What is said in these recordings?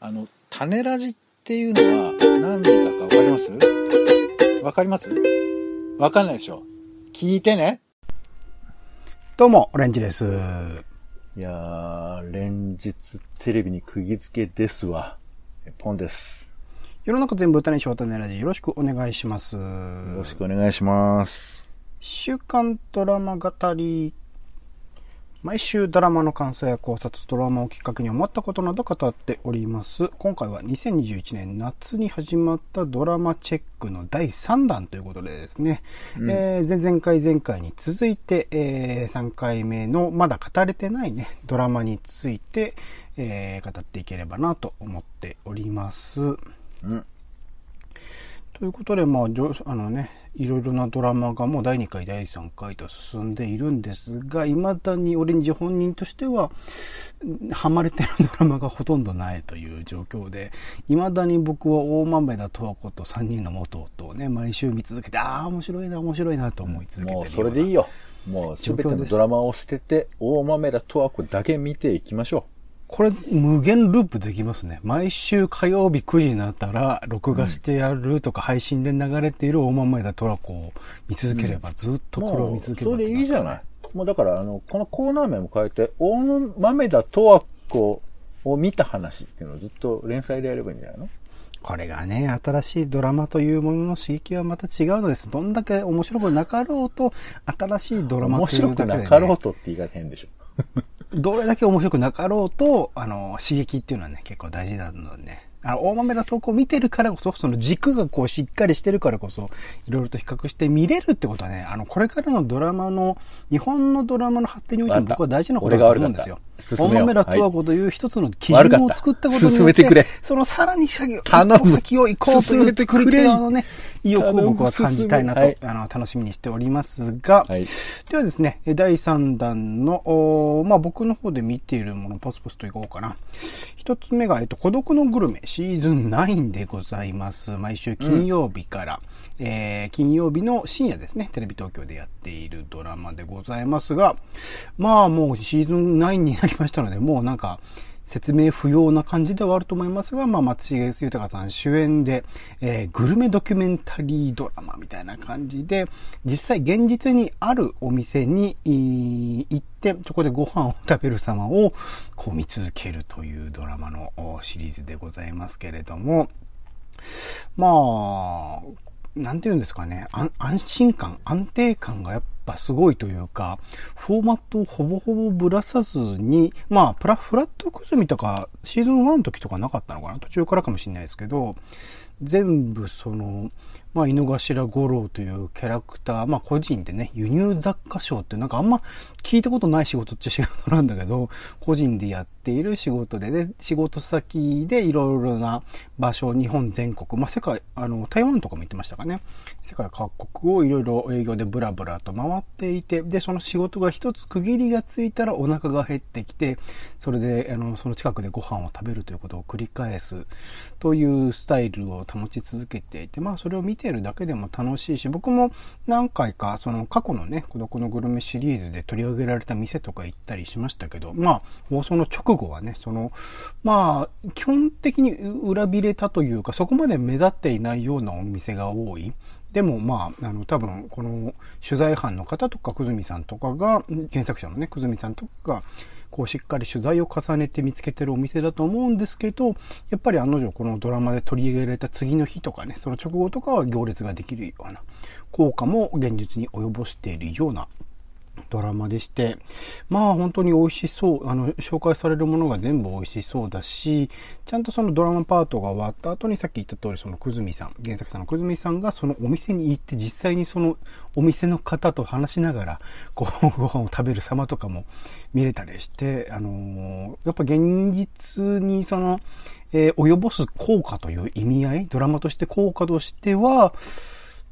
あの、種ラジっていうのは何だかわかります？わかります？わかんないでしょ聞いてね。どうも、オレンジです。いやー、連日テレビに釘付けですわ。ポンです。世の中全部歌にしよう種ラジよろしくお願いします。よよろしくお願いします。週刊ドラマ語り。毎週ドラマの感想や考察、ドラマをきっかけに思ったことなど語っております。今回は2021年夏に始まったドラマチェックの第3弾ということでですね、うんえー前々回前回に続いて、え3回目のまだ語れてないね、ドラマについて、えー語っていければなと思っております。うん。ということで、まあ、あのね、いろいろなドラマがもう第2回、第3回と進んでいるんですが、未だにオレンジ本人としては、んハマれてるドラマがほとんどないという状況で、未だに僕は大豆田十和子と3人の元夫をね、毎週見続けて、ああ、面白いな、面白いなと思い続けてるもうそれでいいよよ。もうすべてのドラマを捨てて、大豆田十和子だけ見ていきましょこれ、無限ループできますね。毎週火曜日9時になったら、録画してやるとか、配信で流れている大豆田トラコを見続ければ、ずっう。とこれを見続ければ。それでいいじゃない。もうだから、あの、このコーナー名も変えて、大豆田十和子を見た話っていうのをずっと連載でやればいいんじゃないの？これがね、新しいドラマというものの刺激はまた違うのです。どんだけ面白くなかろうと、新しいドラマ面というだけで、ね、白くなかろうとって言い方変でしょ。どれだけ面白くなかろうと、あの、刺激っていうのはね、結構大事なのでね。あの、大豆田投稿を見てるからこそ、その軸がこうしっかりしてるからこそ、いろいろと比較して見れるってことはね、あの、これからのドラマの、日本のドラマの発展においても僕は大事なことだと思うんですよ。大俺が悪かった進めよう。豆田十和子という一つの基準を作ったことによって、進めてくれ。そのさらに先を、頼む先を行こうという進めてくれ。作り手側のね、意欲を僕は感じたいなと、頼むあの、楽しみにしておりますが、はい。ではですね、え第3弾の、おーまあ、僕の方で見ているもの、ポスポスといこうかな。一つ目が、えっと、孤独のグルメ、シーズン9でございます。毎週金曜日から、えー金曜日の深夜ですね、テレビ東京でやっているドラマでございますが、まあ、もうシーズン9になりましたので、もうなんか、説明不要な感じではあると思いますが、まあ、松重豊さん主演で、えーグルメドキュメンタリードラマみたいな感じで、実際現実にあるお店に行って、そこでご飯を食べる様をこう見続けるというドラマのシリーズでございますけれども、まあ、なんて言うんですかね、安心感、安定感がやっぱすごいというか、フォーマットをほぼほぼぶらさずに、まあ、プラ、フラットクズミとか、シーズン1の時とかなかったのかな？途中からかもしれないですけど、全部その、まあ、井の頭五郎というキャラクター、まあ、個人でね、輸入雑貨賞ってなんかあんま聞いたことない仕事っちゃ仕事なんだけど、個人でやっている仕事で、で、仕事先でいろいろな場所、日本全国、まあ、世界、あの、台湾とかも行ってましたかね。世界各国をいろいろ営業でブラブラと回っていて、で、その仕事が一つ区切りがついたらお腹が減ってきて、それで、あの、その近くでご飯を食べるということを繰り返すというスタイルを保ち続けていて、まあ、それを見ているだけでも楽しいし、僕も何回か、その過去のね、孤独のグルメシリーズで取り上げられた店とか行ったりしましたけど、まあ、放送の直後はね、その、まあ、基本的に裏切れたというか、そこまで目立っていないようなお店が多い。でもまあ、あの、多分、この取材班の方とか、くずみさんとかが、原作者のね、くずみさんとかが、こうしっかり取材を重ねて見つけてるお店だと思うんですけど、やっぱり案の定このドラマで取り上げられた次の日とかね、その直後とかは行列ができるような効果も現実に及ぼしているようなドラマでして、まあ本当に美味しそう、あの、紹介されるものが全部美味しそうだし、ちゃんとそのドラマパートが終わった後にさっき言った通りそのくずみさん、原作者のくずみさんがそのお店に行って実際にそのお店の方と話しながら、こう、ご飯を食べる様とかも見れたりして、あのーやっぱ現実にその、えー及ぼす効果という意味合い、ドラマとして効果としては、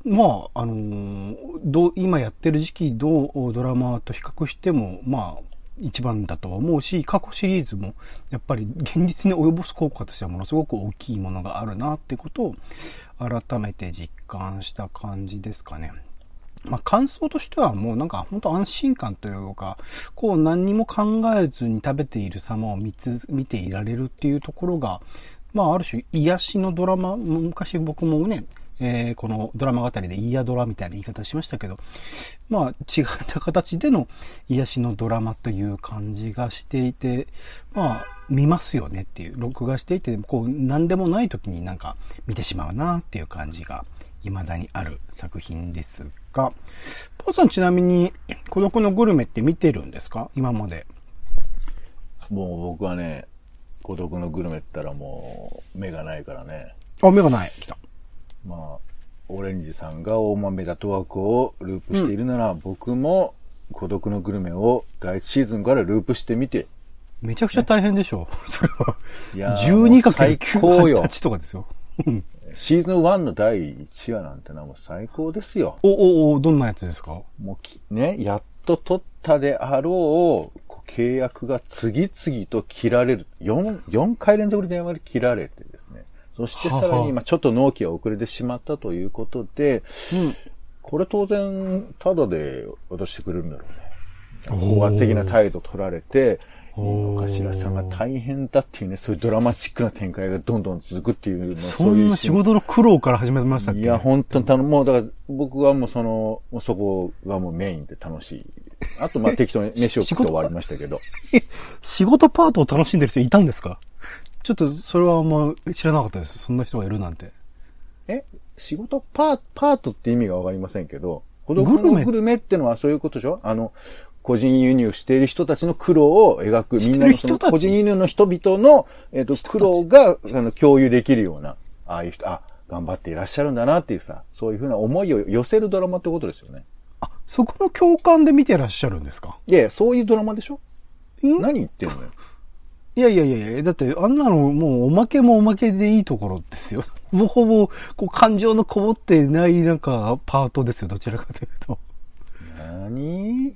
まあ、あのーどう、今やってる時期どうドラマと比較しても、まあ、一番だとは思うし、過去シリーズも、やっぱり現実に及ぼす効果としてはものすごく大きいものがあるなってことを、改めて実感した感じですかね。まあ、感想としてはもうなんか本当安心感というか、こう何にも考えずに食べている様を見つ、見ていられるっていうところが、まあある種癒しのドラマ、昔僕もね、えー、このドラマ語りでイヤドラみたいな言い方しましたけど、まあ違った形での癒しのドラマという感じがしていて、まあ見ますよねっていう、録画していて、こう何でもない時になんか見てしまうなっていう感じが未だにある作品ですが、ポーさんちなみに孤独のグルメって見てるんですか？今まで。もう僕はね、孤独のグルメったらもう目がないからね。あ、目がない。来た。まあ、オレンジさんが大豆田とわ子をループしているなら、うん、僕も孤独のグルメを第一シーズンからループしてみて。めちゃくちゃ大変でしょ。う。それは。いや12かける9、8とかですよ。シーズン1の第1話なんてのはもう最高ですよ。お、お、お、どんなやつですか？もうき、ね、やっと取ったであろう、契約が次々と切られる。4、4回連続で電話で切られて。そしてさらに、まあちょっと納期が遅れてしまったということで、うん、これ当然、ただで渡してくれるんだろうね。高圧的な態度取られて、井の頭さんが大変だっていうね、そういうドラマチックな展開がどんどん続くっていうのそんな仕事の苦労から始めましたっけ？いや、本当に頼む。もうだから僕はもうその、そこがもうメインで楽しい。あとまあ適当に飯を食って終わりましたけど。仕事パートを楽しんでる人いたんですか？ちょっとそれはあんま知らなかったです。そんな人がいるなんて。え？仕事？パー、パートって意味がわかりませんけど、孤独のグルメ？ってのはそういうことでしょ？あの、個人輸入している人たちの苦労を描く、みんなのその個人輸入の人々の、えっ、ー、と、苦労が、あの、共有できるような、ああいう人、あ、頑張っていらっしゃるんだなっていうさ、そういうふうな思いを寄せるドラマってことですよね。あ、そこの共感で見てらっしゃるんですか？いやいや、そういうドラマでしょ？何言ってんのよ。いやいやいやいや、だってあんなのもうおまけもおまけでいいところですよ。ほぼほぼ、こう感情のこもってないなんかパートですよ、どちらかというと。何？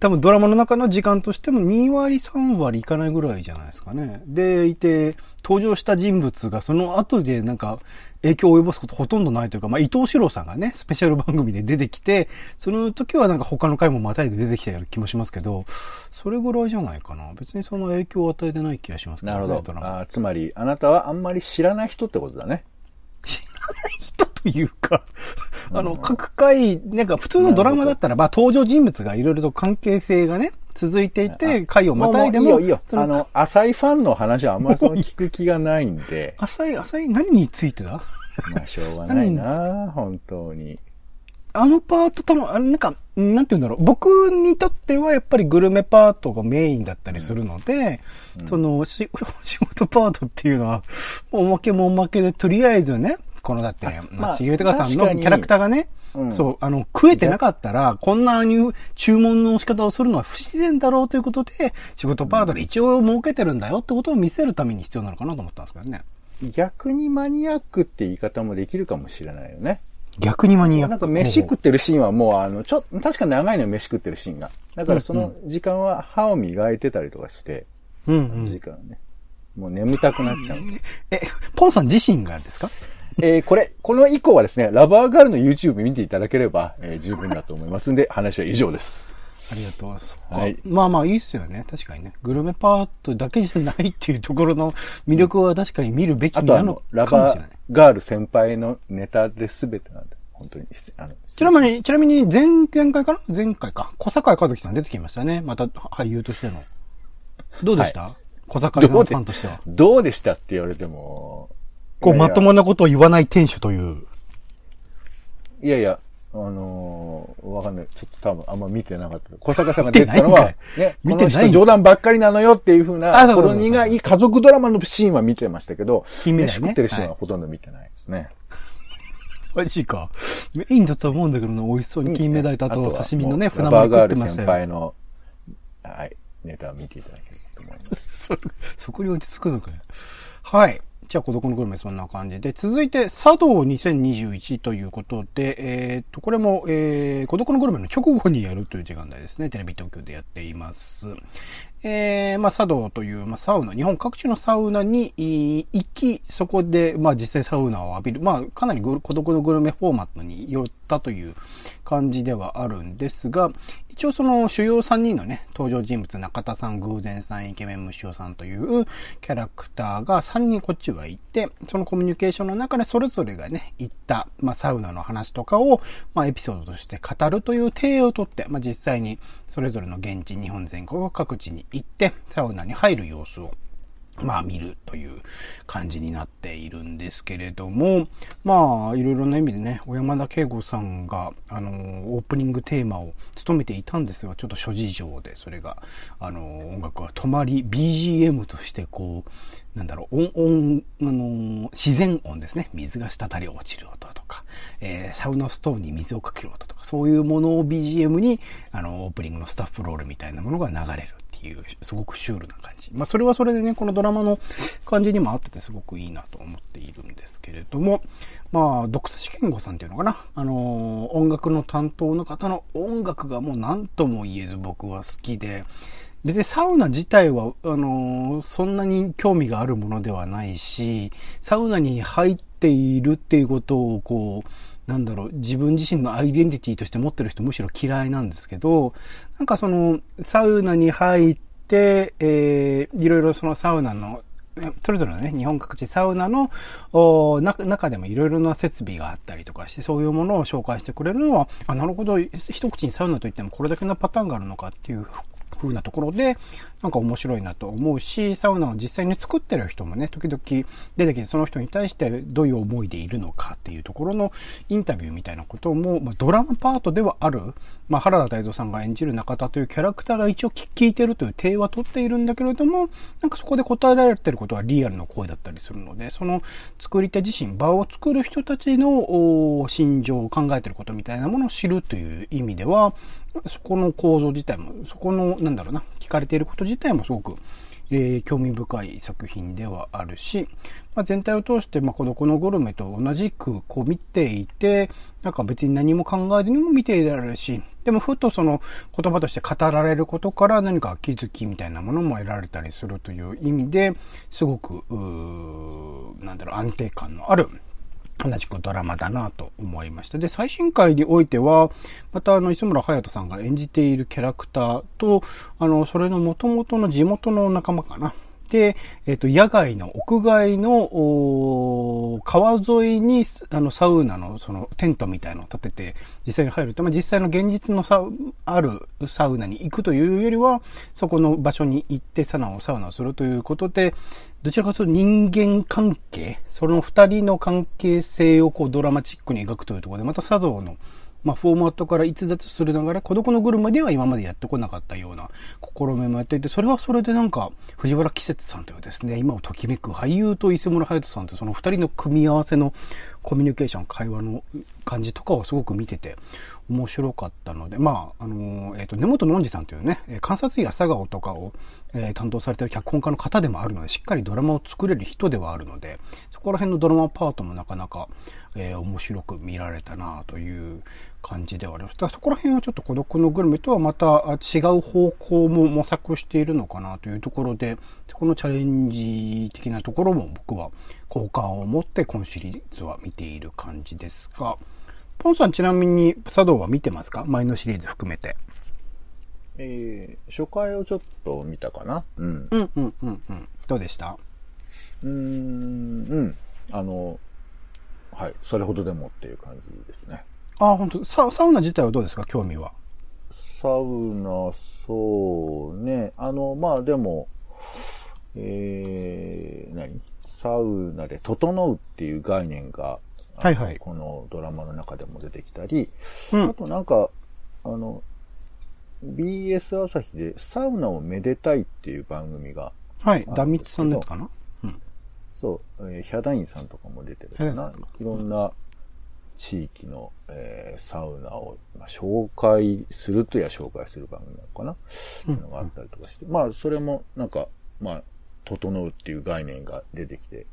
多分ドラマの中の時間としても2割3割いかないぐらいじゃないですかね。でいて、登場した人物がその後でなんか影響を及ぼすことほとんどないというか、まあ伊藤四郎さんがね、スペシャル番組で出てきて、その時はなんか他の回もまたいで出てきたような気もしますけど、それぐらいじゃないかな。別にその影響を与えてない気がしますけどね。なるほど。あつまり、あなたはあんまり知らない人ってことだね。知らない人というかあの、各回、なんか普通のドラマだったら、まあ登場人物がいろいろと関係性がね、続いていて、回をまたいでも。いいよ、いいよ。あの、浅いファンの話はあんまりその聞く気がないんで。浅い、浅い、何についてだ？まあ、しょうがないな本当に。あのパートとも、なんか、なんて言うんだろう。僕にとってはやっぱりグルメパートがメインだったりするので、うん、その、仕事パートっていうのは、おまけもおまけで、とりあえずね、このだって、まあ、ちぎとかさんのキャラクターがね、うん、そう、あの、食えてなかったら、こんなに注文の仕方をするのは不自然だろうということで、仕事パートで一応儲けてるんだよってことを見せるために必要なのかなと思ったんですけどね。逆にマニアックって言い方もできるかもしれないよね。逆にマニアック？なんか飯食ってるシーンはもうあの、ちょ、確か長いの飯食ってるシーンが。だからその時間は歯を磨いてたりとかして、うん、うん。時間ね。もう眠たくなっちゃう。え、ポンさん自身がですか？えー、これ、この以降はですね、ラバーガールの YouTube 見ていただければ、えー、十分だと思いますんで、話は以上です。ありがとう。はい。まあまあいいっすよね。確かにね。グルメパートだけじゃないっていうところの魅力は確かに見るべきなのかもしれない。ラバーガール先輩のネタで全てなんで。本当に。あのちなみに、ちなみに前、前回かな？前回か。小坂井和樹さん出てきましたね。また俳優としての。どうでした、はい、小坂井さんとしては。どうでしたって言われても。こう、まともなことを言わない店主という。いやいや、あのー、わかんない。ちょっと多分あんま見てなかった。小坂さんが出てたのは、ね、この人冗談ばっかりなのよっていうふうな、この苦い家族ドラマのシーンは見てましたけど、ね、食ってるシーンはほとんど見てないですね。マジか。メインだと思うんだけどな、美味しそうに金目鯛とあと刺身のね、船盛り食ってましたよ。先輩の、はい、ネタを見ていただければと思います。そ、そこに落ち着くのかよ。はい。じゃあ孤独のグルメそんな感じで、続いて茶道2021ということで、えー、っと、これも、えー、孤独のグルメの直後にやるという時間帯ですね。テレビ東京でやっています。えー、まあ、茶道という、まあ、サウナ、日本各地のサウナに行き、そこで、まあ、実際サウナを浴びる。まあ、かなり孤独のグルメフォーマットによったという感じではあるんですが、一応その主要3人のね、登場人物、中田さん、偶然さん、イケメン虫尾さんというキャラクターが3人こっちはいて、そのコミュニケーションの中でそれぞれがね、行った、まあ、サウナの話とかを、まあ、エピソードとして語るという体をとって、まあ、実際にそれぞれの現地、日本全国各地に行って、サウナに入る様子をまあ見るという感じになっているんですけれども、まあいろいろな意味でね、小山田圭吾さんが、あの、オープニングテーマを務めていたんですが、ちょっと諸事情でそれが、あの、音楽が止まり、BGM としてこう、なんだろう、音、音、あの、自然音ですね。水が滴り落ちる音か、えー、サウナストーンに水をかける音とか、そういうものを BGM に、あの、オープニングのスタッフロールみたいなものが流れるっていう、すごくシュールな感じ。まあ、それはそれでね、このドラマの感じにも合っててすごくいいなと思っているんですけれども、まあ、独佐試験吾さんっていうのかな。あのー、音楽の担当の方の音楽がもう何とも言えず僕は好きで、別にサウナ自体は、あのー、そんなに興味があるものではないし、サウナに入っているっていうことを、こう、なんだろう、自分自身のアイデンティティとして持ってる人むしろ嫌いなんですけど、なんかその、サウナに入って、えー、いろいろそのサウナの、それぞれのね、日本各地サウナの中でもいろいろな設備があったりとかして、そういうものを紹介してくれるのは、あ、なるほど、一口にサウナといってもこれだけのパターンがあるのかっていう風なところで、なんか面白いなと思うし、サウナを実際に作ってる人もね、時々出てきてその人に対してどういう思いでいるのかっていうところのインタビューみたいなことも、まあ、ドラマパートではある、まあ、原田泰造さんが演じる中田というキャラクターが一応聞いてるという体は取っているんだけれども、なんかそこで答えられてることはリアルの声だったりするので、その作り手自身、場を作る人たちの心情を考えてることみたいなものを知るという意味では、そこの構造自体も、そこの、なんだろうな、聞かれていること自体もすごく、えー、興味深い作品ではあるし、まあ、全体を通して、まあ、孤独のグルメと同じくこう見ていて、なんか別に何も考えずにも見ていられるし、でもふとその言葉として語られることから何か気づきみたいなものも得られたりするという意味で、すごく、なんだろう、安定感のある同じくドラマだなと思いました。で、最新回においては、またあの、磯村隼人さんが演じているキャラクターと、あの、それの元々の地元の仲間かな。で、えっ、と、野外の屋外の、川沿いに、あの、サウナの、その、テントみたいのを立てて、実際に入ると、まあ、実際の現実のサあるサウナに行くというよりは、そこの場所に行ってサナを、サウナをするということで、どちらかというと人間関係、その二人の関係性をこうドラマチックに描くというところで、また茶道の、まあ、フォーマットから逸脱するながら、孤独のグルメでは今までやってこなかったような試みもやっていて、それはそれでなんか、藤原季節さんというですね、今をときめく俳優と磯村隼人さんとその二人の組み合わせのコミュニケーション、会話の感じとかをすごく見てて、面白かったので、まあ、あの、えっ、ー、と、根本のんじさんというね、観察医朝顔とかを、えー、担当されてる脚本家の方でもあるので、しっかりドラマを作れる人ではあるので、そこら辺のドラマパートもなかなか、えー、面白く見られたなという感じではあります。だそこら辺はちょっと孤独のグルメとはまた違う方向も模索しているのかなというところで、このチャレンジ的なところも僕は好感を持って今シリーズは見ている感じですが、ポンさんちなみに茶道は見てますか？前のシリーズ含めて。えー、初回をちょっと見たかな？うん。うんうんうんうん。どうでした？うーん、うん。あの、はい。それほどでもっていう感じですね。あ、本当？ササウナ自体はどうですか？興味は。サウナ、そうね。あの、まあでも、えー、何？サウナで整うっていう概念がはいはい。このドラマの中でも出てきたり、うん、あとなんか、あの、BS 朝日でサウナをめでたいっていう番組が。はい、ダミツさんですかな？うん。そう、えー、ヒャダインさんとかも出てるかな。いろんな地域の、えー、サウナを、まあ、紹介するとや紹介する番組なのかな、うん、いうのがあったりとかして。まあ、それもなんか、まあ、整うっていう概念が出てきて、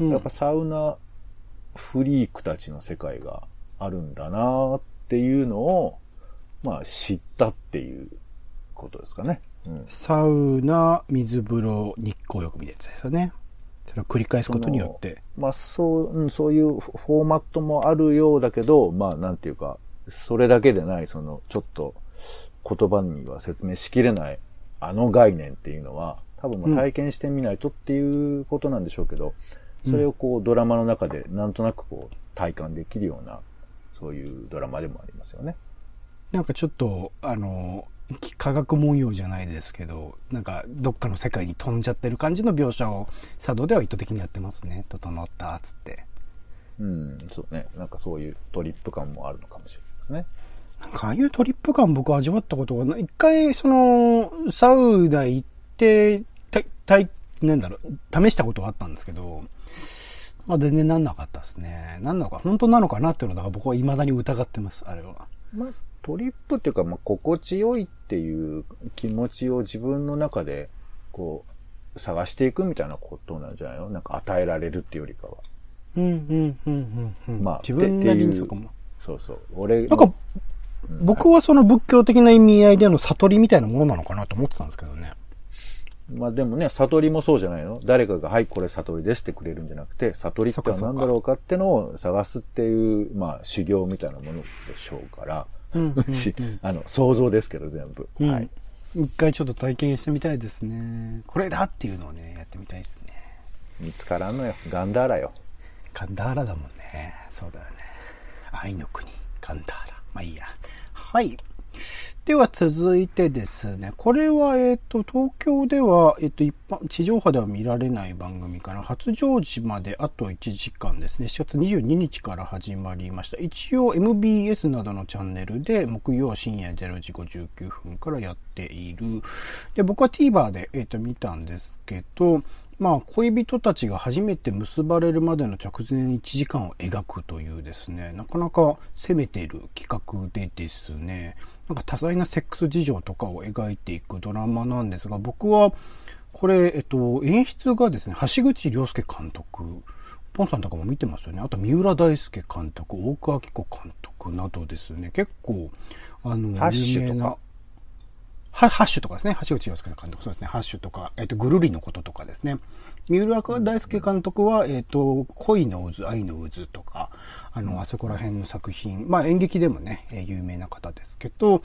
うん、やっぱサウナフリークたちの世界があるんだなっていうのを、まあ知ったっていうことですかね。うんサウナ、水風呂、日光浴みたいなやつですよね。それを繰り返すことによって。まあそう、うん、そういうフォーマットもあるようだけど、まあなんていうか、それだけでない、その、ちょっと言葉には説明しきれない、あの概念っていうのは、多分まあ体験してみないとっていうことなんでしょうけど、それをこうドラマの中でなんとなくこう体感できるような、そういうドラマでもありますよね。なんかちょっと、あの、科学文様じゃないですけど、なんかどっかの世界に飛んじゃってる感じの描写を、佐渡では意図的にやってますね。整った、つって。うん、そうね。なんかそういうトリップ感もあるのかもしれないですね。なんかああいうトリップ感僕味わったことがない。一回、その、サウナ行って、た、たい、なんだろう、試したことがあったんですけど、まあ全然なんなかったですね。なんなのか、本当なのかなっていうのだから僕は未だに疑ってます、あれは。まあ、トリップっていうか、まあ、心地よいっていう気持ちを自分の中で、こう、探していくみたいなことなんじゃないの？なんか与えられるっていうよりかは。うん、うん、うん、うん。うんまあ自分なりにそうかも。そうそう。俺なんか、うん僕はその仏教的な意味合いでの悟りみたいなものなのかなと思ってたんですけどね。まあでもね、悟りもそうじゃないの？誰かが、はい、これ悟りですってくれるんじゃなくて、悟りってのは何だろうかってのを探すっていう、まあ修行みたいなものでしょうから、うんう ち、あの、想像ですけど全部。うんはい。一回ちょっと体験してみたいですね。これだっていうのをね、やってみたいですね。見つからんのよ。ガンダーラよ。カンダーラだもんね。そうだよね。愛の国、カンダーラ。まあいいや。はい。では続いてですね、これは、えっ、と、東京では、えっ、と、一般、地上波では見られない番組から、初上時まであと1時間ですね、7月22日から始まりました。一応 MBS などのチャンネルで、木曜深夜0時59分からやっている。で、僕は TVer で、えっ、と、見たんですけど、まあ、恋人たちが初めて結ばれるまでの直前1時間を描くというですね、なかなか攻めている企画でですね、なんか多彩なセックス事情とかを描いていくドラマなんですが、僕は、これ、えっと、演出がですね、橋口亮介監督、ポンさんとかも見てますよね。あと、三浦大輔監督、大久明子監督などですね、結構、あの、有名なはハッシュとかですね。橋口洋介監督、そうですね。ハッシュとか、えっ、と、ぐるりのこととかですね。三浦大輔監督は、えっ、と、恋の渦、愛の渦とか、あの、あそこら辺の作品、まあ演劇でもね、えー有名な方ですけど、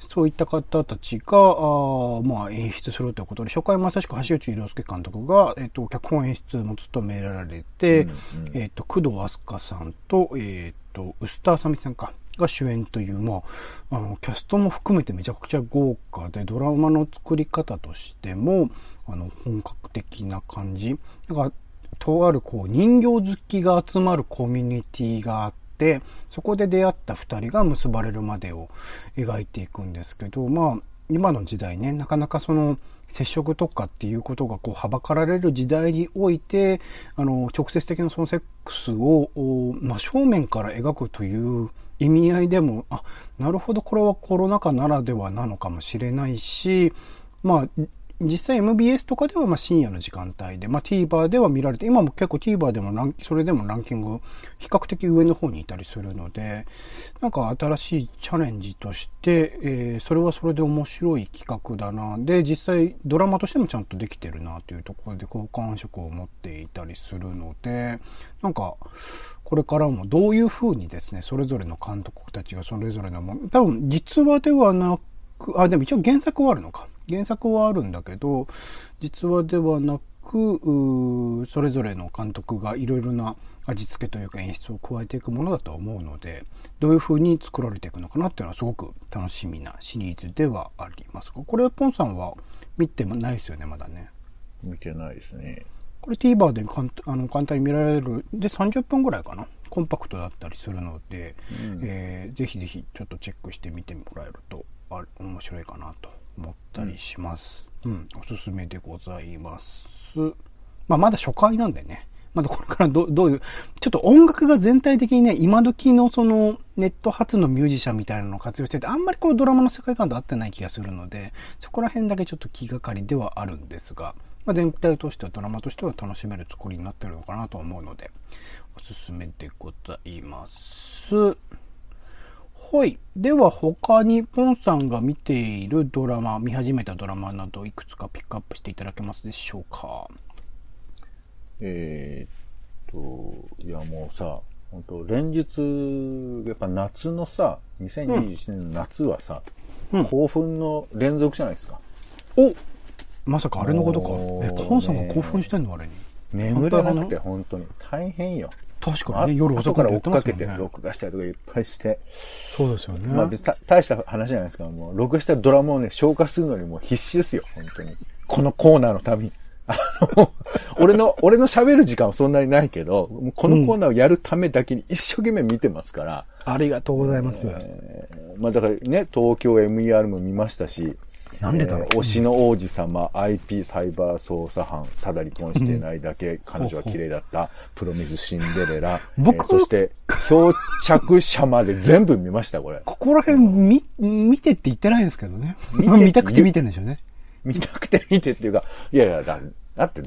そういった方たちが、あーまあ演出するということで、初回まさしく橋口洋介監督が、えっ、と、脚本演出も務められて、うんうんえっ、と、工藤飛鳥さんと、えっ、と、ウスターサミさんか、が主演という、まあ、あの、キャストも含めてめちゃくちゃ豪華で、ドラマの作り方としても、あの、本格的な感じ。なんか、とある、こう、人形好きが集まるコミュニティがあって、そこで出会った二人が結ばれるまでを描いていくんですけど、まあ、今の時代ね、なかなかその、接触とかっていうことがこう、はばかられる時代において、あの、直接的なそのセックスを、真正面から描くという意味合いでも、あ、なるほど、これはコロナ禍ならではなのかもしれないし、まあ、実際 MBS とかではまあ深夜の時間帯で、まあ TVer では見られて、今も結構 TVer でもランそれでもランキング比較的上の方にいたりするので、なんか新しいチャレンジとして、えーそれはそれで面白い企画だな。で、実際ドラマとしてもちゃんとできてるなというところで好感触を持っていたりするので、なんか、これからもどういう風にですね、それぞれの監督たちがそれぞれのもの、多分実話ではなく、あ、でも一応原作はあるのか。原作はあるんだけど、実話ではなく、それぞれの監督がいろいろな味付けというか演出を加えていくものだと思うので、どういう風に作られていくのかなっていうのはすごく楽しみなシリーズではありますが、これはポンさんは見てないですよね、まだね。見てないですね。これ TVer で簡あの簡単に見られる。で、30分ぐらいかな。コンパクトだったりするので、うんえーぜひぜひちょっとチェックしてみてもらえると、あ面白いかなと思ったりします。うん、おすすめでございます。まあ、まだ初回なんでね。まだこれからどどういう、ちょっと音楽が全体的にね、今時のそのネット発のミュージシャンみたいなのを活用してて、あんまりこうドラマの世界観と合ってない気がするので、そこら辺だけちょっと気がかりではあるんですが、まあ、全体としてはドラマとしては楽しめる作りになってるのかなと思うので、おすすめでございます。はい。では他にポンさんが見ているドラマ、見始めたドラマなどいくつかピックアップしていただけますでしょうか？えーっと、いやもうさ、本当連日、やっぱ夏のさ、2021年の夏はさ、うん興奮の連続じゃないですか。おまさかあれのことか？え、ポンさんが興奮してんのあれに？眠れなくて本当に大変よ。あ確かにね、夜遅く後から追っかけて。録画したりとかいっぱいして、そうですよね。まあ別にた大した話じゃないですか。もう、録画したドラマをね、消化するのにもう必死ですよ、本当に。このコーナーのために。あの、俺の、俺の喋る時間はそんなにないけど、このコーナーをやるためだけに一生懸命見てますから、ありがとうございます。えーまあだからね、東京 MER も見ましたし、なんでだろう？えー推しの王子様、IP サイバー捜査班、ただ離婚してないだけ、彼女は綺麗だった、プロミスシンデレラ、僕えーそして、漂着者まで全部見ました、これ。ここら辺見、見てって言ってないんですけどね。見見たくて見てるんでしょうね。見たくて見てっていうか、いやいや、だだって、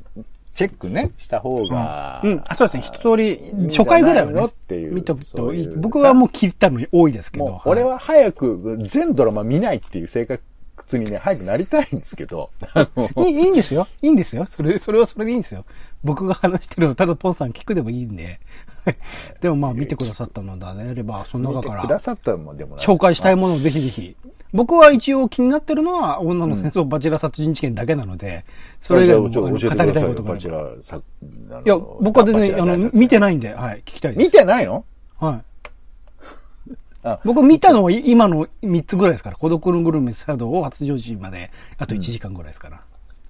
チェックね、した方が、うん。あそうですね。一通り初回ぐらいはないのねっていう見とくといい。僕はもう聞いたのに多いですけど。俺は早く全ドラマ見ないっていう生活にね、早くなりたいんですけど、あ のいい、いいんですよ。いいんですよ。それ、それはそれでいいんですよ。僕が話してるの、ただポンさん聞くでもいいんで。でもまあ見てくださったのであれば、その見中からてくださったのもでも紹介したいものをぜひぜひ。僕は一応気になってるのは、女の戦争バチェラ殺人事件だけなので、それ以外も語りたいことがある。いや、僕は全然、あの、見てい。ないんで、はい、聞きたいです。見てないの？はい。あ僕見たのは今の3つぐらいですから。孤独のグルメサードを発情時まで、あと1時間ぐらいですから。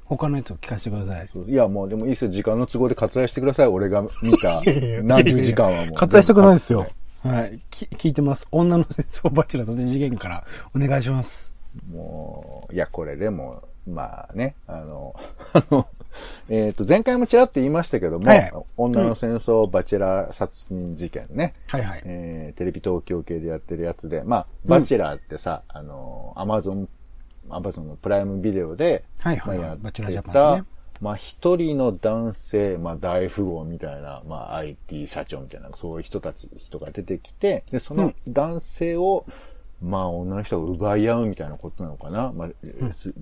他のやつを聞かせてください。いや、もうでもいいですよ。時間の都合で割愛してください。俺が見た 何十時間はもう。割愛したくないですよ。はい。き聞いてます。女の戦争バチェラ殺人事件からお願いします。もう、いや、これでも、まあね、あの、あの、えっ、と、前回もちらっと言いましたけども、はいはい。女の戦争バチェラー殺人事件ね、はいはい。えーテレビ東京系でやってるやつで、まあ、バチェラーってさ、あの、アマゾン、アマゾンのプライムビデオで、はいはいまあやバチェラージャってた、ね。まあ、一人の男性、まあ、大富豪みたいな、まあ、IT 社長みたいな、そういう人たち、人が出てきて、で、その男性を、まあ、女の人が奪い合うみたいなことなのかな？まあ、す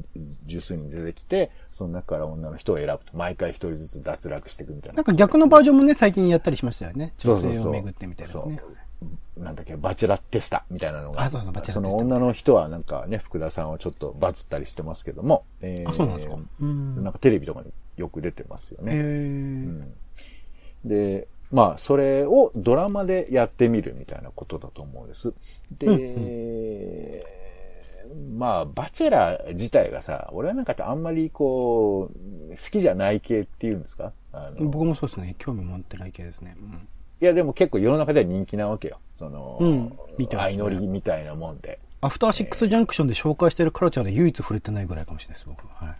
十数人出てきて、その中から女の人を選ぶと。毎回一人ずつ脱落していくみたいな。なんか逆のバージョンもね、最近やったりしましたよね。そうそうそう女性を巡ってみたいなね。そうなんだっけ、バチェラテスタみたいなのが。あそうそうバチェラテスタその女の人はなんかね、福田さんはちょっとバズったりしてますけども。えーあそうなんですかうんなんかテレビとかによく出てますよへね。ーで、まあ、それをドラマでやってみるみたいなことだと思うんです。で、まあ、バチェラー自体がさ、俺はなんかあんまりこう、好きじゃない系っていうんですか？僕もそうですね。興味持ってない系ですね。うんいや、でも結構世の中では人気なわけよ。その、うん見てますね相乗りみたいなもんで。アフターシックスジャンクションで紹介してるカルチャーで唯一触れてないぐらいかもしれないです、僕は。はい。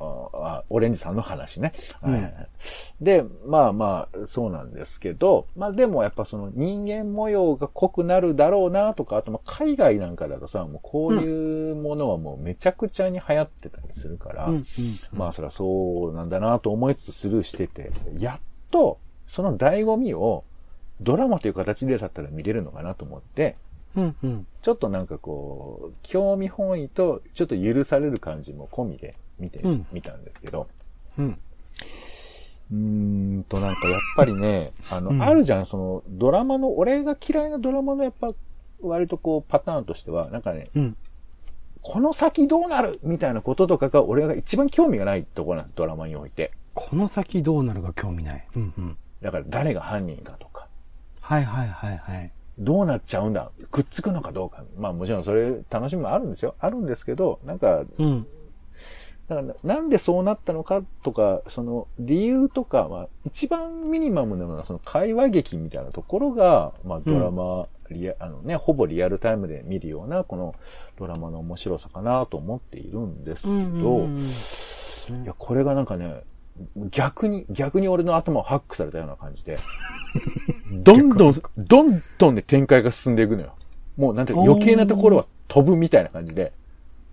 ああオレンジさんの話ね。うん。はい。で、まあまあ、そうなんですけど、まあでもやっぱその人間模様が濃くなるだろうなとか、あとまあ海外なんかだとさ、もうこういうものはもうめちゃくちゃに流行ってたりするから、うん。うん。まあそりゃそうなんだなと思いつつスルーしてて、やっとその醍醐味をドラマという形でだったら見れるのかなと思って、うん。うん。ちょっとなんかこう、興味本位とちょっと許される感じも込みで見てうんみたんですけど、うん。うーんとなんかやっぱりね、あの、うんあるじゃん、そのドラマの、俺が嫌いなドラマのやっぱ割とこうパターンとしては、なんかね、うん。この先どうなるみたいなこととかが俺が一番興味がないところなんです、ドラマにおいて。この先どうなるか興味ない。うんうん。だから誰が犯人かとか、はいはいはいはい。どうなっちゃうんだくっつくのかどうか。まあもちろんそれ楽しみもあるんですよ。あるんですけど、なんかうん。だからなんでそうなったのかとか、その理由とかは、一番ミニマムなのはその会話劇みたいなところが、まあドラマ、リア、あのね、ほぼリアルタイムで見るような、このドラマの面白さかなと思っているんですけど、うんいや、これがなんかね、逆に、逆に俺の頭をハックされたような感じで、どんどん、どんどんね、展開が進んでいくのよ。もうなんていうか余計なところは飛ぶみたいな感じで、うん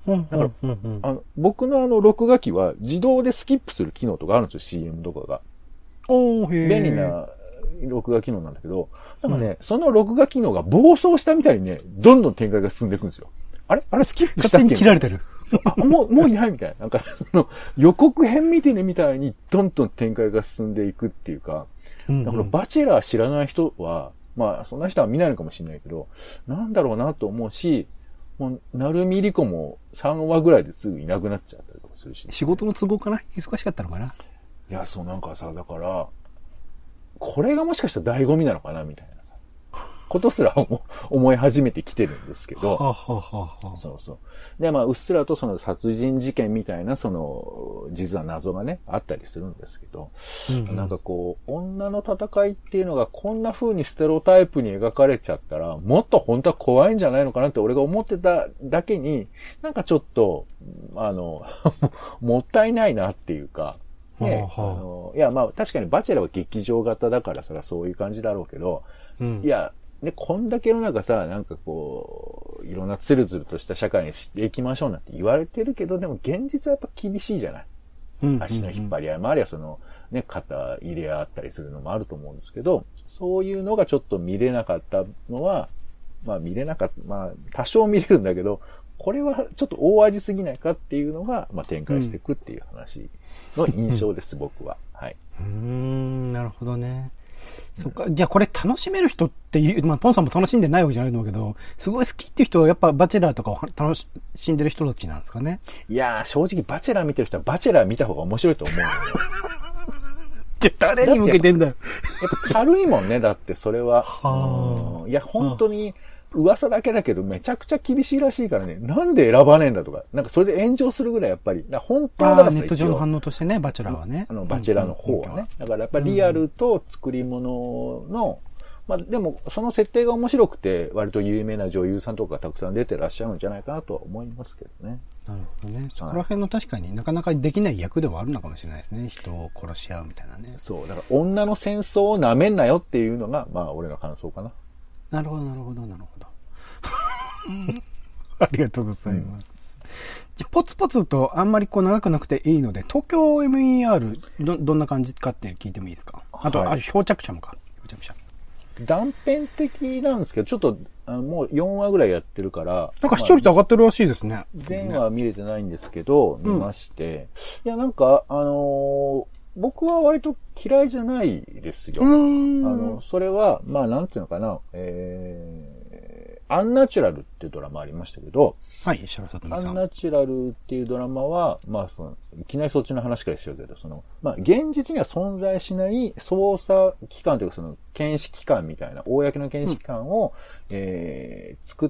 あの、僕のあの、録画機は自動でスキップする機能とかあるんですよ、CM とかが。おーへー便利な録画機能なんだけど、なんかね、その録画機能が暴走したみたいにね、どんどん展開が進んでいくんですよ。あれ？あれスキップしたっけ？勝手に切られてる。そうあもう、もういないみたいな。なんか、その、予告編見てるみたいに、どんどん展開が進んでいくっていうか、うんだから、バチェラー知らない人は、まあ、そんな人は見ないのかもしれないけど、なんだろうなと思うし、もう、なるみりこも3話ぐらいですぐいなくなっちゃったりとかするし。仕事の都合かな忙しかったのかないや、そうなんかさ、だから、これがもしかしたら醍醐味なのかなみたいなさ、ことすら思思い始めてきてるんですけど、はあ、はあはそうそう。で、まあ、うっすらとその殺人事件みたいな、その、実は謎がね、あったりするんですけど、うんうん。なんかこう、女の戦いっていうのがこんな風にステロタイプに描かれちゃったら、もっと本当は怖いんじゃないのかなって俺が思ってただけに、なんかちょっと、あの、もったいないなっていうか、ね、はあの、いや、まあ確かにバチェラーは劇場型だからそれはそういう感じだろうけど、うん。いや、ね、こんだけの中さ、なんかこう、いろんなツルツルとした社会にしていきましょうなんて言われてるけど、でも現実はやっぱ厳しいじゃない？うん足の引っ張り合いもありゃ、その、ね、肩入れ合ったりするのもあると思うんですけど、そういうのがちょっと見れなかったのは、まあ見れなかった、まあ多少見れるんだけど、これはちょっと大味すぎないかっていうのが、まあ展開していくっていう話の印象です、僕は。はい。うーん、なるほどね。そっか。じゃあこれ楽しめる人っていう、まあ、ポンさんも楽しんでないわけじゃないと思うけど、すごい好きっていう人はやっぱバチェラーとかを楽しんでる人たちなんですかね？いやー、正直バチェラー見てる人はバチェラー見た方が面白いと思う。じゃあ誰に向けてんだよ。やっぱ軽いもんね、だってそれは。はあうんいや、本当に、噂だけだけど、めちゃくちゃ厳しいらしいからね、なんで選ばねえんだとか、なんかそれで炎上するぐらいやっぱり、だから本当はだからネット上の反応としてね、バチェラーはね。あの、バチェラーの方はね。だからやっぱりリアルと作り物の、まあでも、その設定が面白くて、割と有名な女優さんとかがたくさん出てらっしゃるんじゃないかなとは思いますけどね。なるほどね。そこら辺の確かになかなかできない役ではあるのかもしれないですね。人を殺し合うみたいなね。そう。だから女の戦争を舐めんなよっていうのが、まあ俺の感想かな。なるほど、なるほど、なるほど。ありがとうございます。じゃポツポツとあんまりこう長くなくていいので、東京 MER ど、どんな感じかって聞いてもいいですか？あと、はいあ、漂着者もか。漂着者。断片的なんですけど、ちょっと、あのもう4話ぐらいやってるから。なんか視聴率上がってるらしいですね。全話見れてないんですけど、見まして。いや、なんか、あのー僕は割と嫌いじゃないですよ。あの、それは、まあ、なんていうのかな、えー、アンナチュラルっていうドラマありましたけど、はい、石原さとみさん。アンナチュラルっていうドラマは、まあ、その、いきなりそっちの話からしちゃうけど、その、まあ、現実には存在しない捜査機関というか、その、検視機関みたいな、公の検視機関を、えー、作っ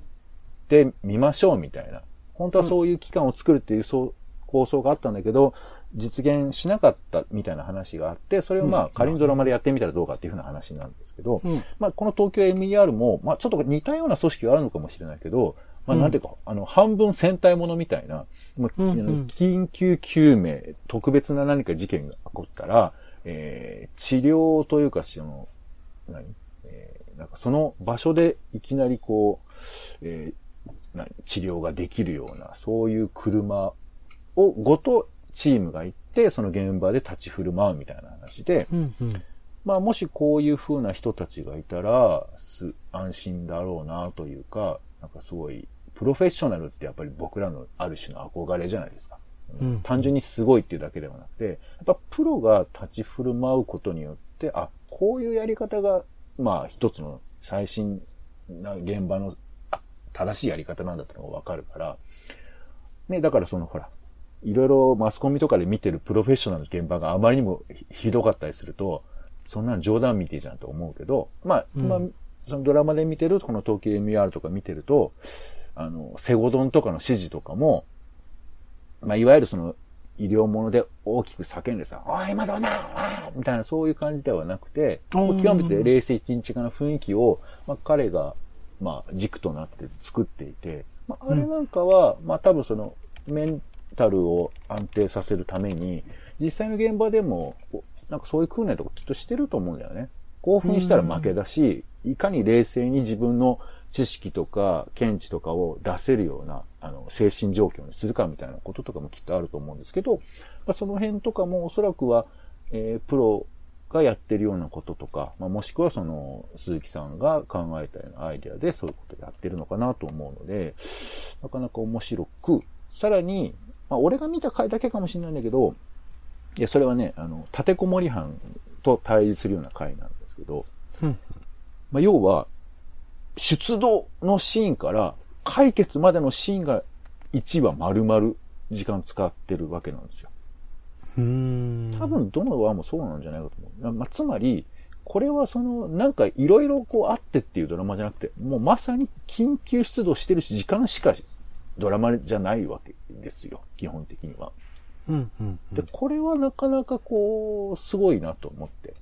てみましょうみたいな。本当はそういう機関を作るっていうそう構想があったんだけど、実現しなかったみたいな話があって、それをまあ仮にドラマでやってみたらどうかっていうふうな話なんですけど、うん。まあこの東京 MER も、まあちょっと似たような組織があるのかもしれないけど、まあなん。ていうか、あの、半分戦隊ものみたいな、まあうんうん。緊急救命、特別な何か事件が起こったら、えー治療というか、その、何？えーなんかその場所でいきなりこう、えー何？治療ができるような、そういう車をごとチームが行って、その現場で立ち振る舞うみたいな話で、うんうん。まあもしこういう風な人たちがいたら、す、安心だろうなというか、なんかすごい、プロフェッショナルってやっぱり僕らのある種の憧れじゃないですか。うん単純にすごいっていうだけではなくて、やっぱプロが立ち振る舞うことによって、あ、こういうやり方が、まあ一つの最新な現場のあ正しいやり方なんだってのがわかるから、ね、だからそのほら、いろいろマスコミとかで見てるプロフェッショナルの現場があまりにもひひどかったりすると、そんなん冗談見てじゃんと思うけど、まあ、うん。まあ、そのドラマで見てる、この東京 MER とか見てると、あの、セゴドンとかの指示とかも、まあ、いわゆるその、医療もので大きく叫んでさ、おい、今どうなみたいなそういう感じではなくて、うん。もう極めて冷静一日かな雰囲気を、まあ、彼が、まあ、軸となって作っていて、まあ、あれなんかは、まあ、多分その、メンタルを安定させるために、実際の現場でも、なんかそういう訓練とかきっとしてると思うんだよね。興奮したら負けだし、いかに冷静に自分の知識とか見地とかを出せるような、あの、精神状況にするかみたいなこととかもきっとあると思うんですけど、まあ、その辺とかもおそらくは、えープロがやってるようなこととか、まあ、もしくはその、鈴木さんが考えたようなアイデアでそういうことやってるのかなと思うので、なかなか面白く、さらに、まあ、俺が見た回だけかもしれないんだけど、いや、それはね、あの、立てこもり犯と対峙するような回なんですけど、うん。まあ、要は、出動のシーンから解決までのシーンが1話丸々時間使ってるわけなんですよ。ん。多分どの輪もそうなんじゃないかと思う。まあ、つまり、これはその、なんかいろいろこうあってっていうドラマじゃなくて、もうまさに緊急出動してるし、時間しかドラマじゃないわけですよ。基本的には。うん、うん。で、これはなかなかこう、すごいなと思って。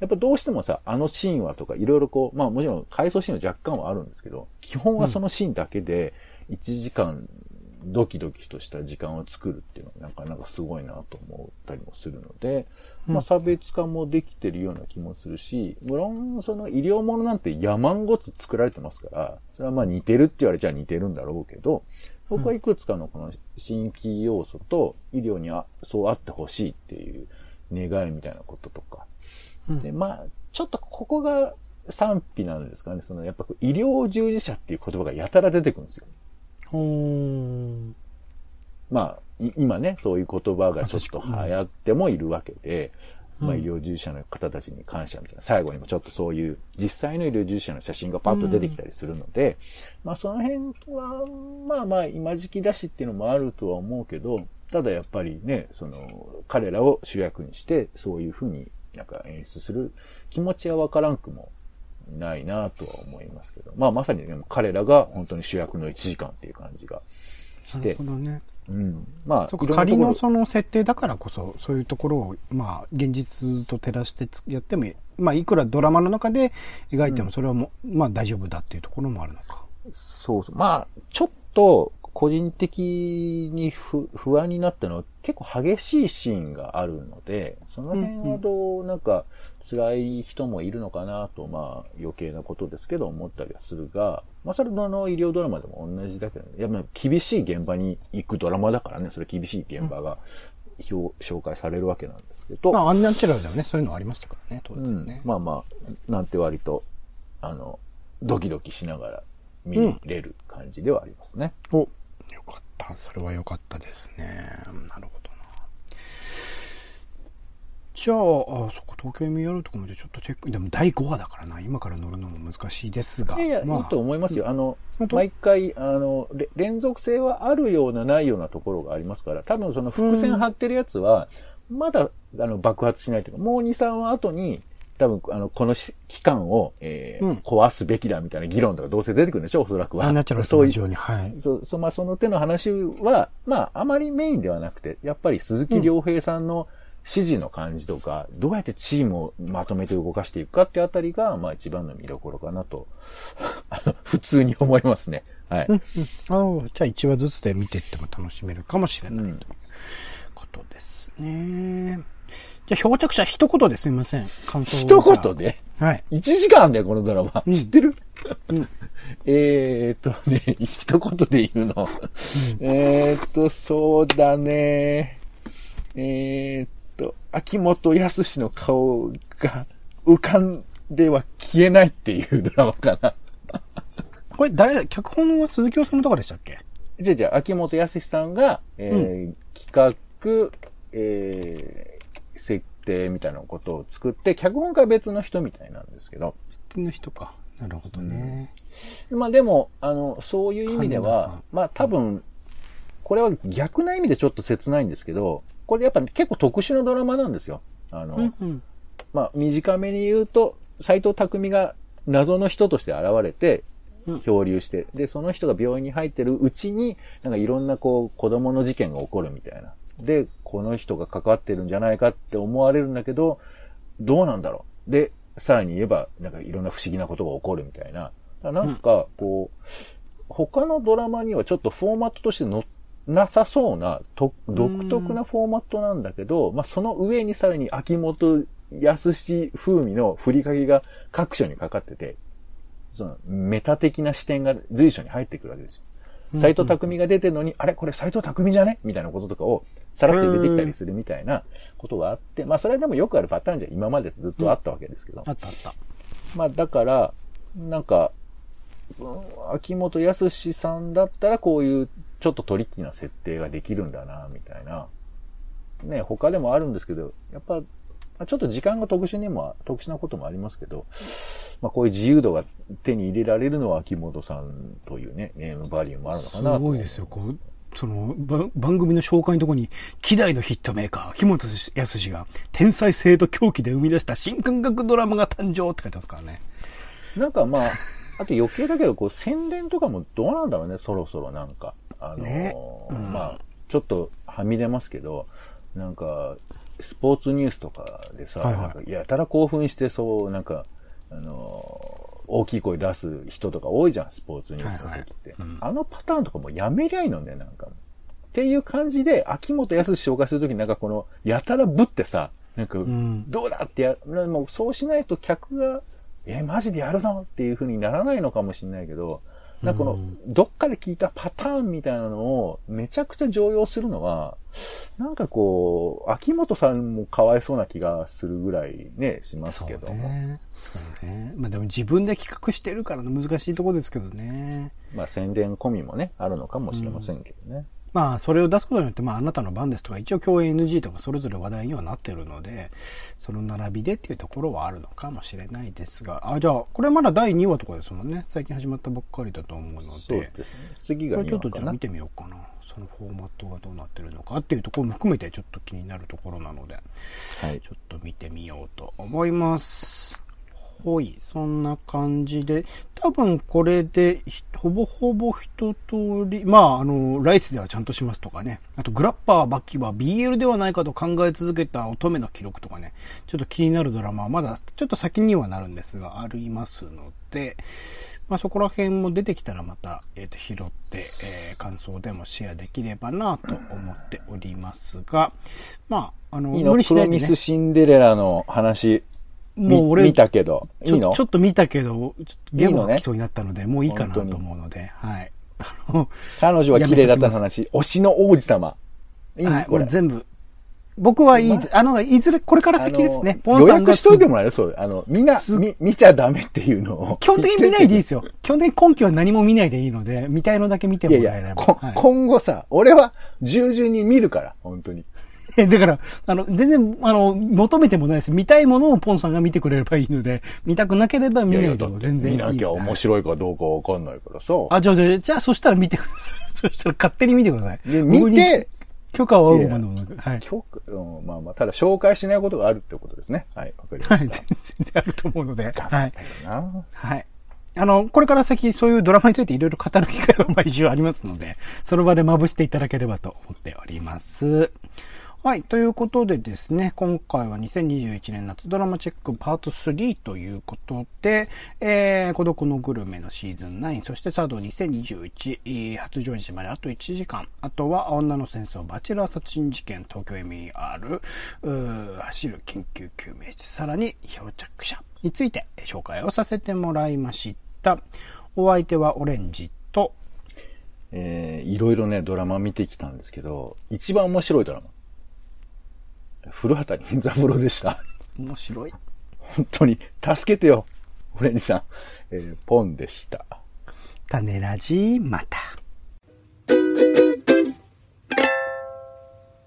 やっぱどうしてもさ、あのシーンはとかいろいろこう、まあもちろん回想シーンは若干はあるんですけど、基本はそのシーンだけで1時間ドキドキとした時間を作るっていうのはなかなかすごいなと思ったりもするので、まあ差別化もできてるような気もするし、無論その医療ものなんて山んごつ作られてますから、それはまあ似てるって言われちゃ似てるんだろうけど、僕はいくつかのこの新規要素と医療にあそうあってほしいっていう願いみたいなこととか。うんで、まあ、ちょっとここが賛否なんですかね。そのやっぱ医療従事者っていう言葉がやたら出てくるんですよ。まあ、い今ね、そういう言葉がちょっと流行ってもいるわけで、うん。まあ医療従事者の方たちに感謝みたいな、最後にもちょっとそういう実際の医療従事者の写真がパッと出てきたりするので、まあその辺は、まあまあ今時期だしっていうのもあるとは思うけど、ただやっぱりね、その、彼らを主役にして、そういうふうになんか演出する気持ちはわからんくもないなとは思いますけど、まあまさにね、彼らが本当に主役の1時間っていう感じがしてなるほ、どね。うん。まあ、仮のその設定だからこそ、そういうところを、まあ、現実と照らしてつやってもいい、まあ、いくらドラマの中で描いても、それはもう、まあ、大丈夫だっていうところもあるのか。そうそう。まあ、ちょっと、個人的に不不安になったのは結構激しいシーンがあるので、その辺はどう、なんか辛い人もいるのかなと、まあ余計なことですけど思ったりはするが、まあそれのあの医療ドラマでも同じだけど、いやまあ厳しい現場に行くドラマだからね、それ厳しい現場が表紹介されるわけなんですけど、まあ、アンナチュラルではね、そういうのありましたからね、当うん。然ね。まあまあ、なんて割と、あの、ドキドキしながら見れる感じではありますね。お、よかった。それはよかったですね。なるほどな。じゃあ、あ、そっか、東京 MR とかもじゃあちょっとチェック。でも第5話だからな。今から乗るのも難しいですが。いやいや、まあいいと思いますよ。あの毎回、あの、れ連続性はあるようなないようなところがありますから、多分その伏線張ってるやつは、まだ、あの、爆発しないというか、もう2、3話後に、多分、あの、このし期間を、えーうん壊すべきだみたいな議論とかどうせ出てくるんでしょう、おそらくは。ナチュラルそういうに。はい。そう、そう、まあ、その手の話は、まあ、あまりメインではなくて、やっぱり鈴木亮平さんの指示の感じとか、どうやってチームをまとめて動かしていくかってあたりが、まあ、一番の見どころかなと、あの普通に思いますね。はい。うん、うん。ああ、じゃあ1話ずつで見ていっても楽しめるかもしれない、うんということですね。じゃあ、漂着者一言ですいません。感想一言で？はい。1時間だよ、このドラマ。うん知ってる、うん えーっとね、一言で言うの。えーっと、そうだね。えーっと、秋元康の顔が浮かんでは消えないっていうドラマかな。これ誰だ？脚本は鈴木治とかでしたっけ？じゃあじゃあ、秋元康さんが、えー企画、えー設定みたいなことを作って、脚本家は別の人みたいなんですけど、別の人か。なるほどね。まあでも、あの、そういう意味ではん、まあ多分、これは逆な意味でちょっと切ないんですけど、これやっぱ結構特殊なドラマなんですよ。あの、うんうん。まあ短めに言うと、斎藤匠が謎の人として現れてうん、漂流して、で、その人が病院に入ってるうちに、なんかいろんなこう、子供の事件が起こるみたいな。で、この人が関わってるんじゃないかって思われるんだけど、どうなんだろう？で、さらに言えば、なんかいろんな不思議なことが起こるみたいな。なんか、こう、他のドラマにはちょっとフォーマットとしてのなさそうな、と独特なフォーマットなんだけど、まあ、その上にさらに秋元康風味の振りかけが各所にかかってて、そのメタ的な視点が随所に入ってくるわけですよ。斎藤匠が出てるのに、あれ？これ斎藤匠じゃね？みたいなこととかをさらっと出てきたりするみたいなことがあって、まあそれはでもよくあるパターンじゃ今までずっとあったわけですけど。あったあった。まあだから、なんか、うん秋元康さんだったらこういうちょっとトリッキーな設定ができるんだな、みたいな。ね、他でもあるんですけど、やっぱ、まあちょっと時間が特殊にも、特殊なこともありますけど、まあこういう自由度が手に入れられるのは秋元さんというね、ネームバリューもあるのかすなと。ごいですよ。こう、その、ば番組の紹介のところに、希代のヒットメーカー、木本康が、天才性と狂気で生み出した新感覚ドラマが誕生って書いてますからね。なんかまあ、あと余計だけど、こう宣伝とかもどうなんだろうね、そろそろなんか。あのーねうんまあ、ちょっとはみ出ますけど、なんか、スポーツニュースとかでさ、はいはい。やたら興奮してそう、なんか、あのー大きい声出す人とか多いじゃん、スポーツニュースの時って。はいはいうん。あのパターンとかもやめりゃいいのね、なんか。っていう感じで、秋元康紹介するときになんかこの、やたらぶってさ、なんか、ん。どうだってや、もうそうしないと客が、え、マジでやるの？っていう風にならないのかもしれないけど、なんかこの、どっかで聞いたパターンみたいなのをめちゃくちゃ常用するのは、なんかこう、秋元さんもかわいそうな気がするぐらいね、しますけども。ね。そうね。まあでも自分で企画してるからの難しいところですけどね。まあ宣伝込みもね、あるのかもしれませんけどね。まあ、それを出すことによって、まあ、あなたの番ですとか、一応共演 NG とかそれぞれ話題にはなってるので、その並びでっていうところはあるのかもしれないですが、あ、じゃあ、これまだ第2話とかですもんね。最近始まったばっかりだと思うのそうで、ですね。次がこれちょっ2話かなとじゃあ見。てみようかな。そのフォーマットがどうなってるのかっていうところも含めてちょっと気になるところなので、はいち。ょっと見てみようと思います。ほい、そんな感じで、多分これで、ひほぼほぼ一通り、まあ、あの、ライスではちゃんとしますとかね、あとグラッパーバッキは BL ではないかと考え続けた乙女の記録とかね、ちょっと気になるドラマはまだちょっと先にはなるんですが、ありますので、まあそこら辺も出てきたらまた、えっ、と、拾って、えー感想でもシェアできればなと思っておりますが、まあ、あの、いいの？無理しないでね。プロミス。シンデレラの話、みもう俺見たけど。いいの？ちょっと見たけど、ちょっとゲームが来そうになったので、もういいかなと思うので、はい。彼女は綺麗だったの話、推しの王子様。いい、はい、これ。全部。僕はいいま、あの、いずれ、これから先ですね。ポン予約しといてもらえる？そう。あの、みんな、見ちゃダメっていうのを。基本的に見ないでいいですよ。基本的に今期は何も見ないでいいので、見たいのだけ見てもらえれば。こはい今後さ、俺は従々に見るから、本当に。だから、あの、全然、あの、求めてもないです。見たいものをポンさんが見てくれればいいので、見たくなければ見ないでも全然いい。見なきゃ面白いかどうかわかんないからさ。あ、じゃあ、じゃあ、じゃあ、そしたら見てください。そしたら勝手に見てください。見て、許可を仰ぐまでもなく。はい。許可うん、まあまあ、ただ紹介しないことがあるってことですね。はい、わかりまはい、した。全然あると思うので。はい。はい。あの、これから先そういうドラマについていろいろ語る機会は毎週ありますので、その場でまぶしていただければと思っております。はい。ということでですね、今回は2021年夏ドラマチェックパート3ということで、えー、孤独のグルメのシーズン9、そしてサード2021、えー初上映まであと1時間、あとは女の戦争バチェラー殺人事件東京 MER、う走る緊急救命室、さらに漂着者について紹介をさせてもらいました。お相手はオレンジと、えー、いろいろね、ドラマ見てきたんですけど、一番面白いドラマ。古畑任三郎でした。面白い。本当に、助けてよ、オレンジさん。えー、ポンでした。種ラジ、また。